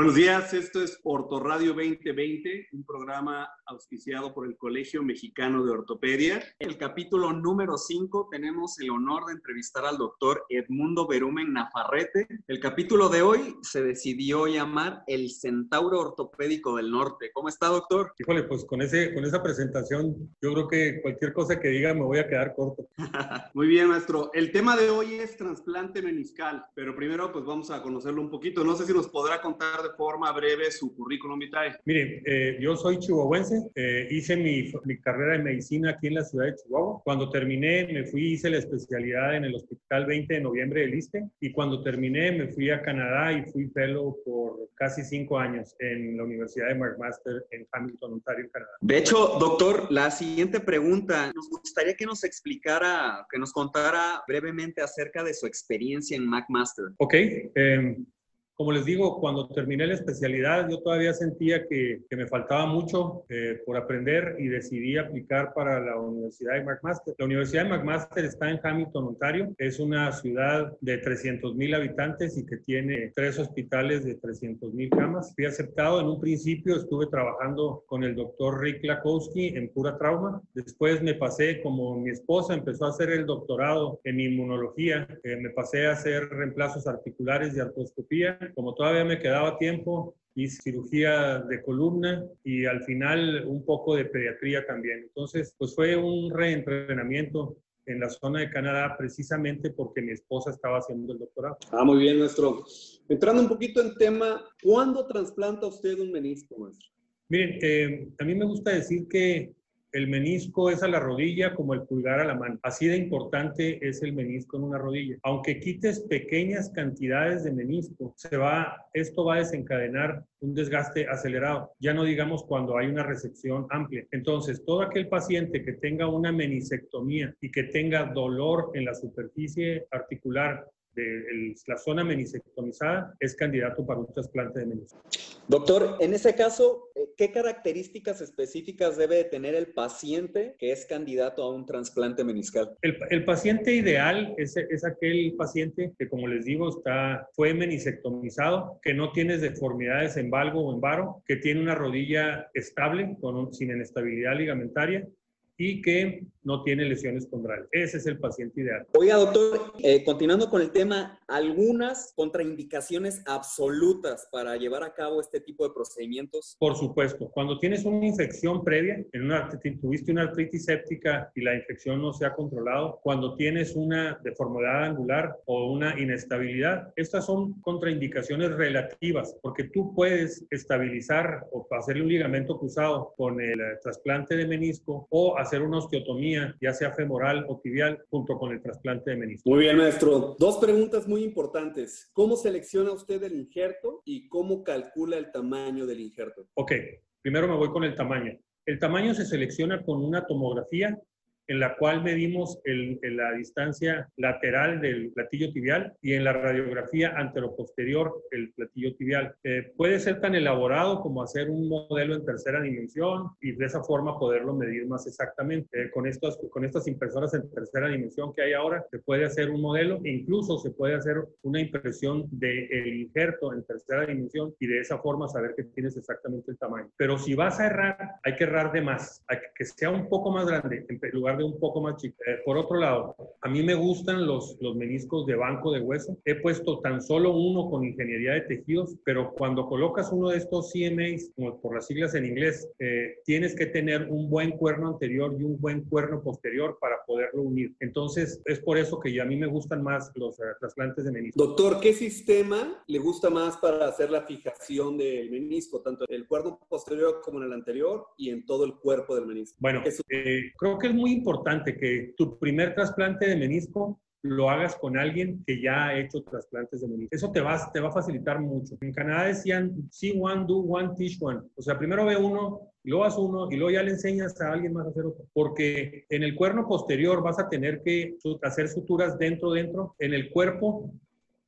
Buenos días, esto es Ortoradio 2020, un programa auspiciado por el Colegio Mexicano de Ortopedia. El capítulo número 5 tenemos el honor de entrevistar al doctor Edmundo Berumen Nafarrete. El capítulo de hoy se decidió llamar El Centauro Ortopédico del Norte. ¿Cómo está, doctor? Híjole, pues con, ese, con esa presentación yo creo que cualquier cosa que diga me voy a quedar corto. Muy bien, maestro. El tema de hoy es trasplante meniscal, pero primero pues vamos a conocerlo un poquito. No sé si nos podrá contar de forma breve su currículum vitae. Mire, eh, yo soy chihuahuense, eh, hice mi, mi, carrera de medicina aquí en la ciudad de Chihuahua. Cuando terminé, me fui, hice la especialidad en el Hospital 20 de Noviembre del ISTE y cuando terminé me fui a Canadá y fui fellow por casi cinco años en la Universidad de McMaster en Hamilton, Ontario, Canadá. De hecho, doctor, la siguiente pregunta, nos gustaría que nos explicara, que nos contara brevemente acerca de su experiencia en McMaster. Ok, eh, como les digo, cuando terminé la especialidad, yo todavía sentía que, que me faltaba mucho eh, por aprender y decidí aplicar para la Universidad de McMaster. La Universidad de McMaster está en Hamilton, Ontario. Es una ciudad de 300 mil habitantes y que tiene tres hospitales de 300 mil camas. Fui aceptado. En un principio estuve trabajando con el doctor Rick Lakowski en pura trauma. Después me pasé, como mi esposa empezó a hacer el doctorado en inmunología, eh, me pasé a hacer reemplazos articulares y artroscopía como todavía me quedaba tiempo, hice cirugía de columna y al final un poco de pediatría también. Entonces, pues fue un reentrenamiento en la zona de Canadá precisamente porque mi esposa estaba haciendo el doctorado. Ah, muy bien, maestro. Entrando un poquito en tema, ¿cuándo trasplanta usted un menisco, maestro? Miren, eh, a mí me gusta decir que el menisco es a la rodilla como el pulgar a la mano. Así de importante es el menisco en una rodilla. Aunque quites pequeñas cantidades de menisco, se va, esto va a desencadenar un desgaste acelerado. Ya no digamos cuando hay una recepción amplia. Entonces, todo aquel paciente que tenga una menisectomía y que tenga dolor en la superficie articular de la zona menisectomizada es candidato para un trasplante de menisco. Doctor, en ese caso, eh, ¿qué características específicas debe tener el paciente que es candidato a un trasplante meniscal? El, el paciente ideal es, es, aquel paciente que, como les digo, está, fue menisectomizado, que no tiene deformidades en valgo o en varo, que tiene una rodilla estable, con, sin inestabilidad ligamentaria, y que no tiene lesiones condrales. Ese es el paciente ideal. Oiga, doctor, eh, continuando con el tema, algunas contraindicaciones absolutas para llevar a cabo este tipo de procedimientos. Por supuesto, cuando tienes una infección previa, en una, tuviste una artritis séptica y la infección no se ha controlado, cuando tienes una deformidad angular o una inestabilidad, estas son contraindicaciones relativas, porque tú puedes estabilizar o hacerle un ligamento cruzado con el trasplante de menisco o hacer hacer una osteotomía, ya sea femoral o tibial, junto con el trasplante de menisco. Muy bien, maestro. Dos preguntas muy importantes. ¿Cómo selecciona usted el injerto y cómo calcula el tamaño del injerto? Ok, primero me voy con el tamaño. El tamaño se selecciona con una tomografía en la cual medimos el, la distancia lateral del platillo tibial y en la radiografía anteroposterior el platillo tibial. Eh, puede ser tan elaborado como hacer un modelo en tercera dimensión y de esa forma poderlo medir más exactamente. Eh, con, estas, con estas impresoras en tercera dimensión que hay ahora, se puede hacer un modelo e incluso se puede hacer una impresión del de injerto en tercera dimensión y de esa forma saber que tienes exactamente el tamaño. Pero si vas a errar, hay que errar de más, hay que sea un poco más grande en lugar un poco más chica. Eh, por otro lado, a mí me gustan los, los meniscos de banco de hueso. He puesto tan solo uno con ingeniería de tejidos, pero cuando colocas uno de estos CMAs, como por las siglas en inglés, eh, tienes que tener un buen cuerno anterior y un buen cuerno posterior para poderlo unir. Entonces, es por eso que a mí me gustan más los uh, trasplantes de menisco. Doctor, ¿qué sistema le gusta más para hacer la fijación del menisco, tanto en el cuerno posterior como en el anterior y en todo el cuerpo del menisco? Bueno, eh, creo que es muy importante importante que tu primer trasplante de menisco lo hagas con alguien que ya ha hecho trasplantes de menisco. Eso te va, te va a facilitar mucho. En Canadá decían, see one, do one, teach one. O sea, primero ve uno, y luego haz uno, y luego ya le enseñas a alguien más a hacer otro. Porque en el cuerno posterior vas a tener que hacer suturas dentro, dentro. En el cuerpo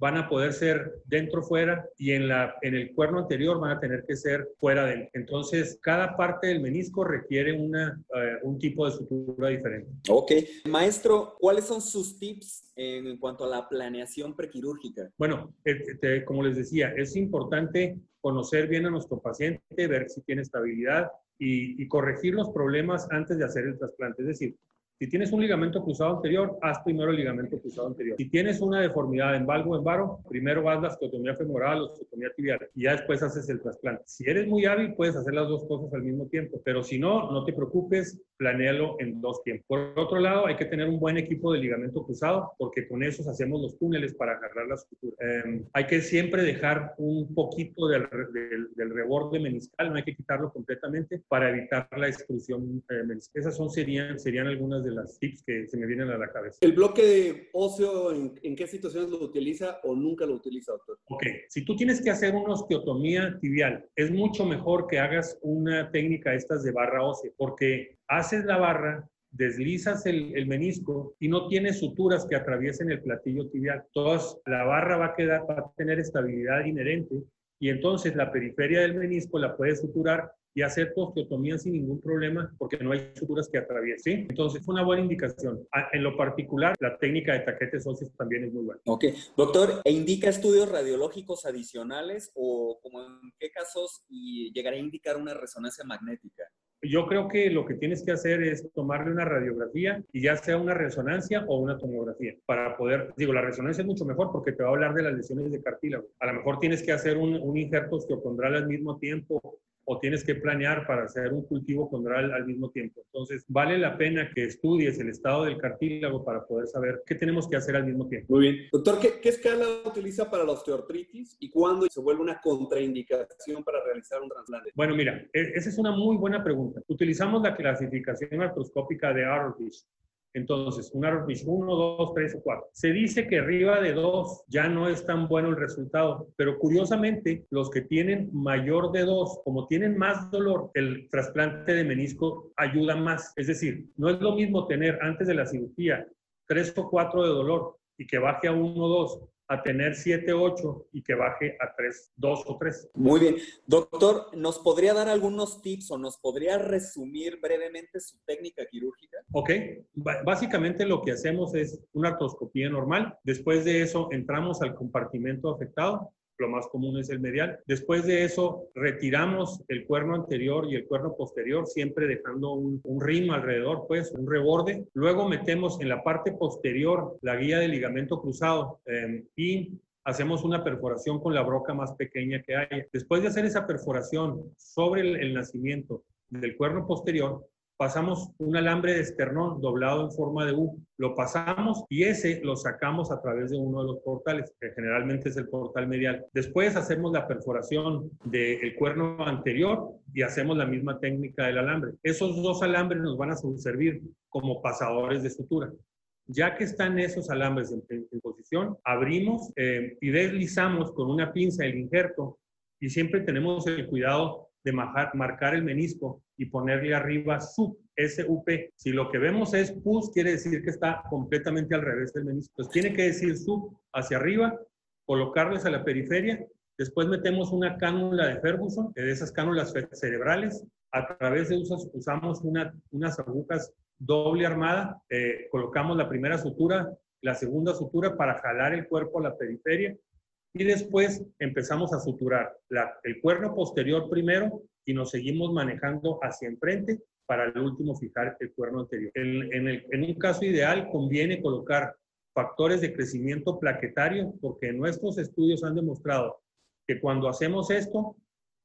van a poder ser dentro fuera y en, la, en el cuerno anterior van a tener que ser fuera de él. Entonces, cada parte del menisco requiere una, eh, un tipo de sutura diferente. Ok. Maestro, ¿cuáles son sus tips en cuanto a la planeación prequirúrgica? Bueno, eh, como les decía, es importante conocer bien a nuestro paciente, ver si tiene estabilidad y, y corregir los problemas antes de hacer el trasplante. Es decir, si tienes un ligamento cruzado anterior, haz primero el ligamento cruzado anterior. Si tienes una deformidad en valgo en varo, primero haz la osteotomía femoral o osteotomía tibial y ya después haces el trasplante. Si eres muy hábil, puedes hacer las dos cosas al mismo tiempo, pero si no, no te preocupes, planéalo en dos tiempos. Por otro lado, hay que tener un buen equipo de ligamento cruzado porque con esos hacemos los túneles para agarrar la sutura. Em, hay que siempre dejar un poquito del, del, reborde meniscal, no hay que quitarlo completamente para evitar la exclusión eh, meniscal. Esas son, serían, serían algunas de las tips que se me vienen a la cabeza. ¿El bloque óseo en, qué situaciones lo utiliza o nunca lo utiliza, doctor? Ok, si tú tienes que hacer una osteotomía tibial, es mucho mejor que hagas una técnica estas de barra ósea, porque haces la barra, deslizas el, el, menisco y no tienes suturas que atraviesen el platillo tibial. Entonces, la barra va a, quedar, va a tener estabilidad inherente y entonces la periferia del menisco la puedes suturar y hacer osteotomía sin ningún problema porque no hay suturas que atraviesen. Entonces, fue una buena indicación. En lo particular, la técnica de taquetes óseos también es muy buena. Ok. Doctor, ¿e indica estudios radiológicos adicionales o como en qué casos y llegaría a indicar una resonancia magnética? Yo creo que lo que tienes que hacer es tomarle una radiografía y ya sea una resonancia o una tomografía para poder, digo, la resonancia es mucho mejor porque te va a hablar de las lesiones de cartílago. A lo mejor tienes que hacer un, un injerto osteocondral al mismo tiempo o tienes que planear para hacer un cultivo condral al mismo tiempo. Entonces, vale la pena que estudies el estado del cartílago para poder saber qué tenemos que hacer al mismo tiempo. Muy bien. Doctor, ¿qué, escala utiliza para la osteoartritis y cuándo se vuelve una contraindicación para realizar un trasplante? Bueno, mira, e, esa es una muy buena pregunta. Utilizamos la clasificación artroscópica de Arrovish entonces, un Arrowfish 1, 2, 3 o 4. Se dice que arriba de 2 ya no es tan bueno el resultado, pero curiosamente, los que tienen mayor de 2, como tienen más dolor, el trasplante de menisco ayuda más. Es decir, no es lo mismo tener antes de la cirugía 3 o 4 de dolor y que baje a 1 o 2 a tener 7, 8 y que baje a 3, 2 o 3. Muy bien. Doctor, ¿nos podría dar algunos tips o nos podría resumir brevemente su técnica quirúrgica? Ok. básicamente lo que hacemos es una artroscopía normal. Después de eso entramos al compartimento afectado lo más común es el medial. Después de eso, retiramos el cuerno anterior y el cuerno posterior, siempre dejando un, un rim alrededor, pues, un reborde. Luego metemos en la parte posterior la guía de ligamento cruzado eh, y hacemos una perforación con la broca más pequeña que hay. Después de hacer esa perforación sobre el nacimiento del cuerno posterior, pasamos un alambre de esternón doblado en forma de U, lo pasamos y ese lo sacamos a través de uno de los portales, que generalmente es el portal medial. Después hacemos la perforación del cuerno anterior y hacemos la misma técnica del alambre. Esos dos alambres nos van a servir como pasadores de sutura. Ya que están esos alambres en, posición, abrimos eh, y deslizamos con una pinza el injerto y siempre tenemos el cuidado de marcar el menisco y ponerle arriba sub, SUP. Si lo que vemos es pus, quiere decir que está completamente al revés del menisco. Entonces tiene que decir sub hacia arriba, colocarles a la periferia. Después metemos una cánula de Ferguson, de esas cánulas cerebrales. A través de esas usamos una, unas agujas doble armada. Eh, colocamos la primera sutura, la segunda sutura para jalar el cuerpo a la periferia y después empezamos a suturar el cuerno posterior primero y nos seguimos manejando hacia enfrente para el último fijar el cuerno anterior. En, en, un caso ideal conviene colocar factores de crecimiento plaquetario porque nuestros estudios han demostrado que cuando hacemos esto,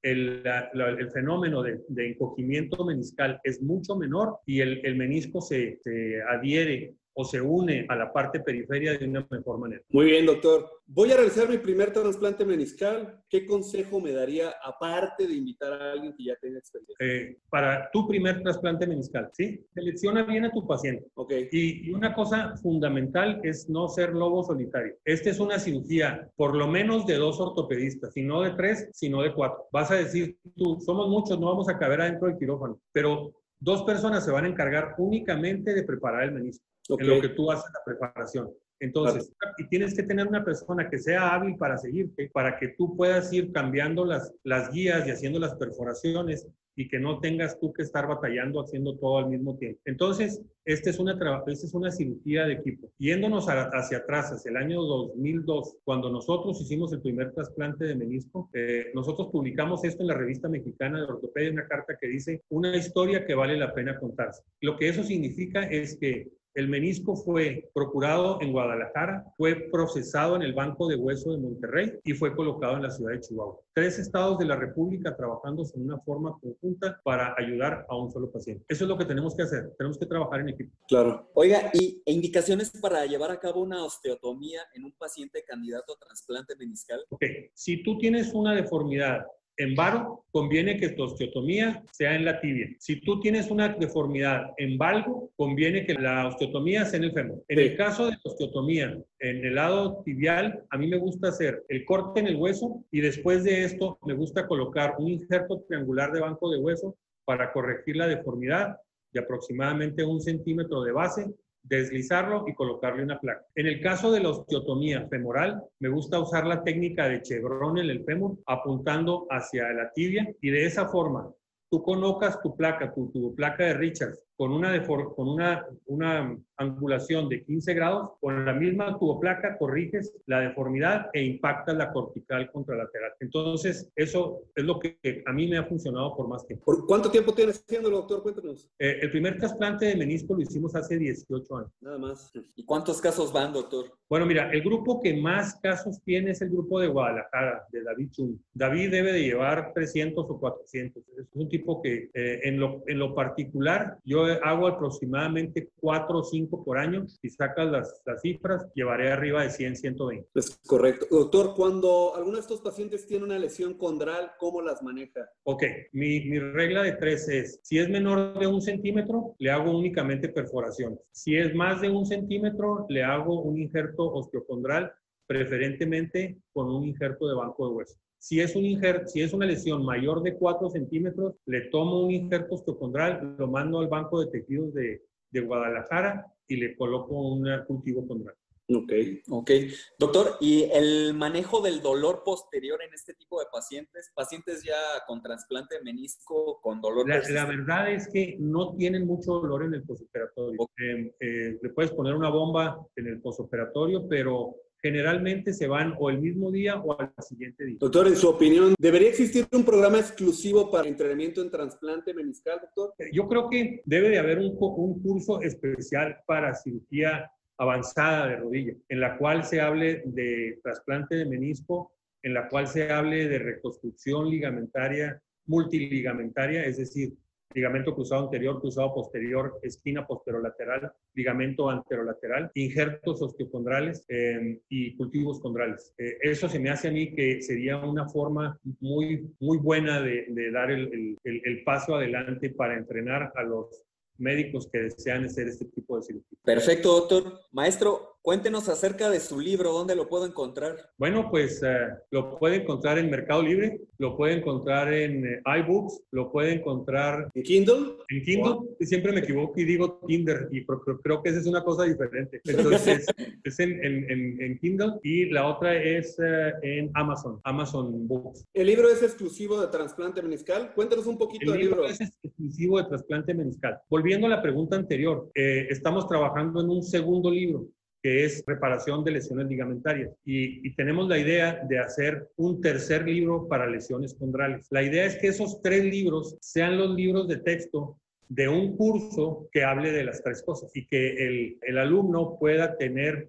el, el fenómeno de, de, encogimiento meniscal es mucho menor y el, el menisco se, se adhiere o se une a la parte periferia de una mejor manera. Muy bien, doctor. Voy a realizar mi primer trasplante meniscal. ¿Qué consejo me daría aparte de invitar a alguien que ya tenga experiencia? Eh, para tu primer trasplante meniscal, ¿sí? Selecciona bien a tu paciente. Ok. Y, y, una cosa fundamental es no ser lobo solitario. Esta es una cirugía por lo menos de dos ortopedistas, si no de tres, sino de cuatro. Vas a decir tú, somos muchos, no vamos a caber adentro del quirófano, pero dos personas se van a encargar únicamente de preparar el menisco en lo que tú haces la preparación. Entonces, y tienes que tener una persona que sea hábil para seguirte, para que tú puedas ir cambiando las, las guías y haciendo las perforaciones y que no tengas tú que estar batallando haciendo todo al mismo tiempo. Entonces, esta es una, esta es una cirugía de equipo. Yéndonos hacia atrás, hacia el año 2002, cuando nosotros hicimos el primer trasplante de menisco, eh, nosotros publicamos esto en la revista mexicana de ortopedia, una carta que dice una historia que vale la pena contarse. Lo que eso significa es que el menisco fue procurado en Guadalajara, fue procesado en el Banco de Hueso de Monterrey y fue colocado en la ciudad de Chihuahua. Tres estados de la República trabajando en una forma conjunta para ayudar a un solo paciente. Eso es lo que tenemos que hacer. Tenemos que trabajar en equipo. Claro. Oiga, ¿y indicaciones para llevar a cabo una osteotomía en un paciente candidato a trasplante meniscal? Ok. Si tú tienes una deformidad en varo, conviene que tu osteotomía sea en la tibia. Si tú tienes una deformidad en valgo, conviene que la osteotomía sea en el fémur. En el caso de la osteotomía en el lado tibial, a mí me gusta hacer el corte en el hueso y después de esto me gusta colocar un injerto triangular de banco de hueso para corregir la deformidad de aproximadamente un centímetro de base deslizarlo y colocarle una placa. En el caso de la osteotomía femoral, me gusta usar la técnica de chevron en el fémur, apuntando hacia la tibia y de esa forma tú colocas tu placa, tu, tu placa de Richards con una, con una, una angulación de 15 grados, con la misma tuboplaca corriges la deformidad e impactas la cortical contralateral. Entonces, eso es lo que a mí me ha funcionado por más tiempo. ¿Por cuánto tiempo tienes haciéndolo, doctor? Cuéntanos. Eh, el primer trasplante de menisco lo hicimos hace 18 años. Nada más. ¿Y cuántos casos van, doctor? Bueno, mira, el grupo que más casos tiene es el grupo de Guadalajara, de David Chum. David debe de llevar 300 o 400. Es un tipo que eh, en, lo, en lo particular, yo hago aproximadamente 4 o 5 por año. Si sacas las, las cifras, llevaré arriba de 100, 120. Es correcto. Doctor, cuando alguno de estos pacientes tiene una lesión condral, ¿cómo las maneja? Ok, mi, mi regla de tres es, si es menor de un centímetro, le hago únicamente perforaciones. Si es más de un centímetro, le hago un injerto osteocondral, preferentemente con un injerto de banco de hueso. Si es, un injerto, si es una lesión mayor de 4 centímetros, le tomo un injerto osteocondral, lo mando al banco de tejidos de, de Guadalajara y le coloco un cultivo condral. Ok, ok. Doctor, ¿y el manejo del dolor posterior en este tipo de pacientes? Pacientes ya con trasplante de menisco, con dolor. La, la verdad es que no tienen mucho dolor en el posoperatorio. Eh, eh, le puedes poner una bomba en el posoperatorio, pero generalmente se van o el mismo día o al siguiente día. Doctor, en su opinión, ¿debería existir un programa exclusivo para entrenamiento en trasplante meniscal, doctor? Eh, yo creo que debe de haber un, un curso especial para cirugía avanzada de rodilla, en la cual se hable de trasplante de menisco, en la cual se hable de reconstrucción ligamentaria, multiligamentaria, es decir, ligamento cruzado anterior, cruzado posterior, esquina posterolateral, ligamento anterolateral, injertos osteocondrales eh, y cultivos condrales. Eh, eso se me hace a mí que sería una forma muy, muy buena de, dar el, el, paso adelante para entrenar a los médicos que desean hacer este tipo de cirugía. Perfecto, doctor. Maestro, Cuéntenos acerca de su libro, ¿dónde lo puedo encontrar? Bueno, pues uh, lo puede encontrar en Mercado Libre, lo puede encontrar en uh, iBooks, lo puede encontrar... ¿En Kindle? En Kindle. Wow. Siempre me equivoco y digo Tinder, y creo, creo que esa es una cosa diferente. Entonces, es en, en, en, Kindle y la otra es uh, en Amazon, Amazon Books. ¿El libro es exclusivo de trasplante meniscal? Cuéntanos un poquito El del libro. libro es exclusivo de trasplante meniscal. Volviendo a la pregunta anterior, eh, estamos trabajando en un segundo libro que es reparación de lesiones ligamentarias. Y, tenemos la idea de hacer un tercer libro para lesiones condrales. La idea es que esos tres libros sean los libros de texto de un curso que hable de las tres cosas y que el, el alumno pueda tener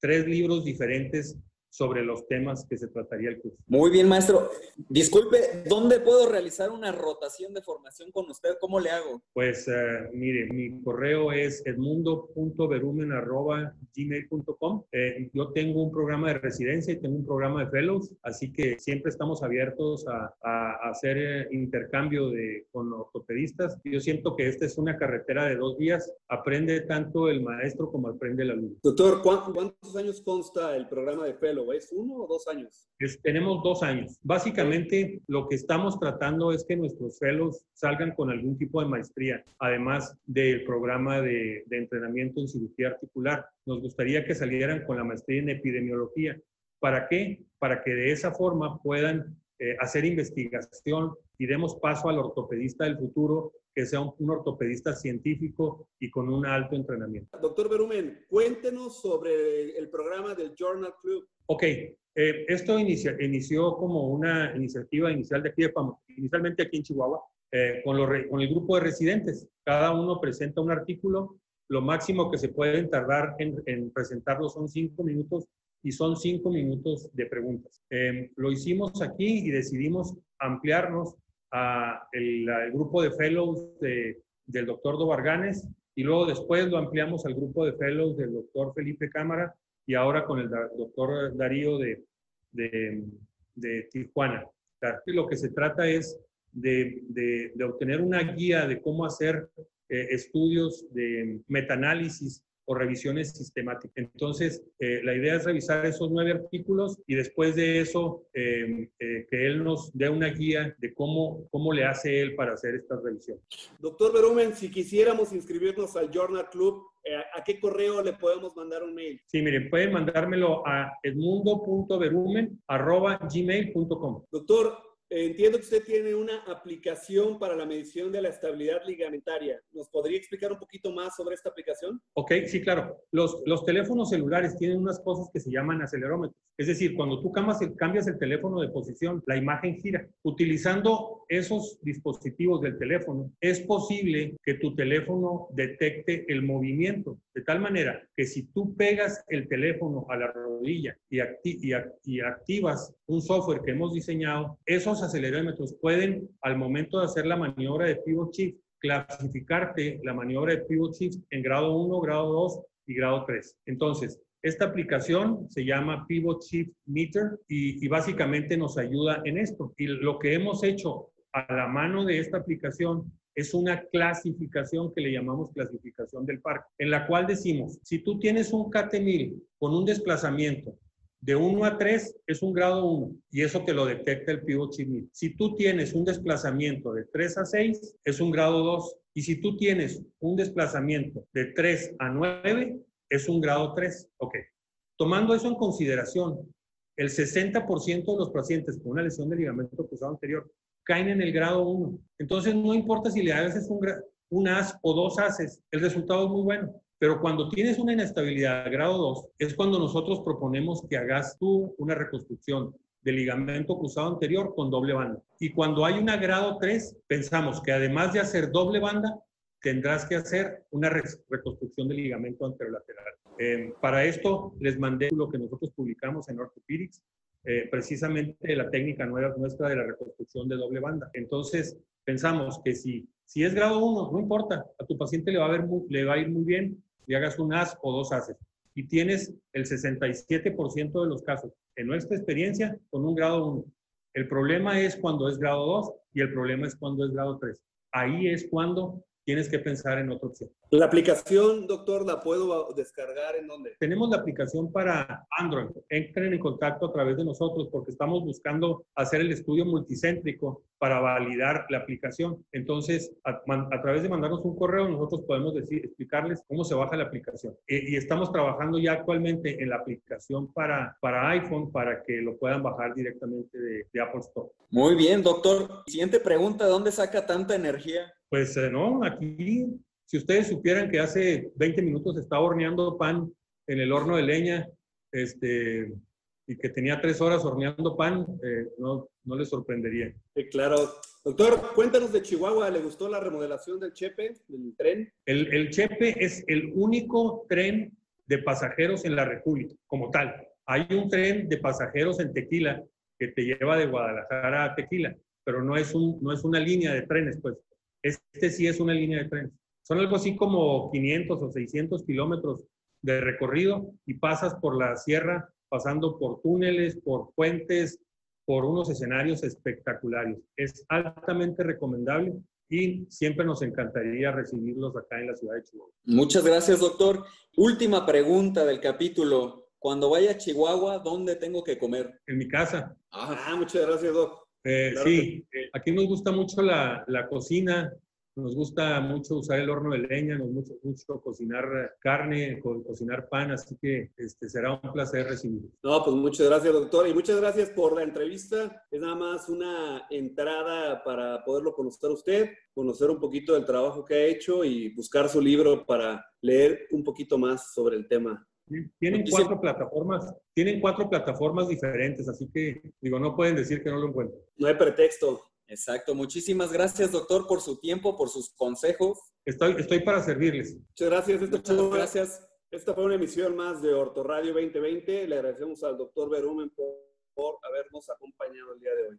tres libros diferentes sobre los temas que se trataría el curso. Muy bien, maestro. Disculpe, ¿dónde puedo realizar una rotación de formación con usted? ¿Cómo le hago? Pues uh, mire, mi correo es edmundo.verumen.gmail.com. Eh, yo tengo un programa de residencia y tengo un programa de fellows, así que siempre estamos abiertos a, a, a hacer eh, intercambio de, con ortopedistas. Yo siento que esta es una carretera de dos vías. Aprende tanto el maestro como aprende el alumno. Doctor, ¿cuántos años consta el programa de fellows? ¿Es uno o dos años? tenemos dos años. Básicamente, lo que estamos tratando es que nuestros fellows salgan con algún tipo de maestría, además del programa de, de entrenamiento en cirugía articular. Nos gustaría que salieran con la maestría en epidemiología. ¿Para qué? Para que de esa forma puedan eh, hacer investigación y demos paso al ortopedista del futuro que sea un, ortopedista científico y con un alto entrenamiento. Doctor Berumen, cuéntenos sobre el programa del Journal Club. Ok, eh, esto inició como una iniciativa inicial de aquí de inicialmente aquí en Chihuahua, eh, con, con el grupo de residentes. Cada uno presenta un artículo, lo máximo que se pueden tardar en, en presentarlo son cinco minutos y son cinco minutos de preguntas. Eh, lo hicimos aquí y decidimos ampliarnos el, grupo de fellows del doctor Dobarganes y luego después lo ampliamos al grupo de fellows del doctor Felipe Cámara y ahora con el doctor Darío de, de, Tijuana. Lo que se trata es de, de, obtener una guía de cómo hacer eh, estudios de metaanálisis o revisiones sistemáticas. Entonces, eh, la idea es revisar esos nueve artículos y después de eso, em, eh, que él nos dé una guía de cómo, cómo le hace él para hacer estas revisiones. Doctor Berumen, si quisiéramos inscribirnos al Journal Club, eh, ¿a qué correo le podemos mandar un mail? Sí, miren, pueden mandármelo a edmundo.berumen.gmail.com. Doctor, Entiendo que usted tiene una aplicación para la medición de la estabilidad ligamentaria. ¿Nos podría explicar un poquito más sobre esta aplicación? Ok, sí, claro. Los, los teléfonos celulares tienen unas cosas que se llaman acelerómetros. Es decir, cuando tú cambias el, cambias el teléfono de posición, la imagen gira. Utilizando esos dispositivos del teléfono, es posible que tu teléfono detecte el movimiento, de tal manera que si tú pegas el teléfono a la rodilla y, y, y activas un software que hemos diseñado, esos acelerómetros pueden, al momento de hacer la maniobra de pivot shift, clasificarte la maniobra de pivot shift en grado 1, grado 2 y grado 3. Entonces, esta aplicación se llama Pivot Shift Meter y, y, básicamente nos ayuda en esto. Y lo que hemos hecho a la mano de esta aplicación es una clasificación que le llamamos clasificación del parque, en la cual decimos, si tú tienes un KT1000 con un desplazamiento de 1 a 3 es un grado 1 y eso te lo detecta el pivot shift Si tú tienes un desplazamiento de 3 a 6 es un grado 2 y si tú tienes un desplazamiento de 3 a 9 es un grado 3. Ok. Tomando eso en consideración, el 60% de los pacientes con una lesión de ligamento cruzado anterior caen en el grado 1. Entonces no importa si le haces un, un as o dos ases, el resultado es muy bueno. Pero cuando tienes una inestabilidad grado 2, es cuando nosotros proponemos que hagas tú una reconstrucción del ligamento cruzado anterior con doble banda. Y cuando hay una grado 3, pensamos que además de hacer doble banda, tendrás que hacer una reconstrucción del ligamento anterolateral. Eh, para esto les mandé lo que nosotros publicamos en Orthopedics, eh, precisamente la técnica nueva nuestra de la reconstrucción de doble banda. Entonces, pensamos que si, si es grado 1, no importa, a tu paciente le va a, ver le va a ir muy bien y hagas un as o dos ases. Y tienes el 67% de los casos, en nuestra experiencia, con un grado 1. El problema es cuando es grado 2 y el problema es cuando es grado 3. Ahí es cuando tienes que pensar en otra opción. La aplicación, doctor, ¿la puedo descargar en dónde? Tenemos la aplicación para Android. Entren en contacto a través de nosotros porque estamos buscando hacer el estudio multicéntrico para validar la aplicación. Entonces, a, través de mandarnos un correo, nosotros podemos decir, explicarles cómo se baja la aplicación. E, y estamos trabajando ya actualmente en la aplicación para, para iPhone para que lo puedan bajar directamente de, de Apple Store. Muy bien, doctor. Siguiente pregunta, ¿dónde saca tanta energía? Pues eh, no, aquí, si ustedes supieran que hace 20 minutos estaba horneando pan en el horno de leña, este, y que tenía tres horas horneando pan, eh, no, no les sorprendería. claro. Doctor, cuéntanos de Chihuahua, ¿le gustó la remodelación del Chepe, del tren? El, el Chepe es el único tren de pasajeros en la República, como tal. Hay un tren de pasajeros en Tequila que te lleva de Guadalajara a Tequila, pero no es, un, no es una línea de trenes, pues. Este sí es una línea de trenes. Son algo así como 500 o 600 kilómetros de recorrido y pasas por la sierra, pasando por túneles, por puentes, por unos escenarios espectaculares. Es altamente recomendable y siempre nos encantaría recibirlos acá en la ciudad de Chihuahua. Muchas gracias, doctor. Última pregunta del capítulo. cuando vaya a Chihuahua, ¿dónde tengo que comer? En mi casa. Ah, muchas gracias, Doc. Eh, sí, aquí nos gusta mucho la, la cocina, nos gusta mucho usar el horno de leña, nos gusta mucho cocinar carne, co cocinar pan, así que este, será un placer recibirlo. No, pues muchas gracias, doctor, y muchas gracias por la entrevista. Es nada más una entrada para poderlo conocer a usted, conocer un poquito del trabajo que ha hecho y buscar su libro para leer un poquito más sobre el tema. Tienen cuatro plataformas, tienen cuatro plataformas diferentes, así que digo, no pueden decir que no lo encuentran. No hay pretexto. Exacto. Muchísimas gracias, doctor, por su tiempo, por sus consejos. Estoy, estoy para servirles. Muchas gracias. Muchas gracias. Esta fue una emisión más de Ortoradio 2020. Le agradecemos al doctor Berumen por, por habernos acompañado el día de hoy.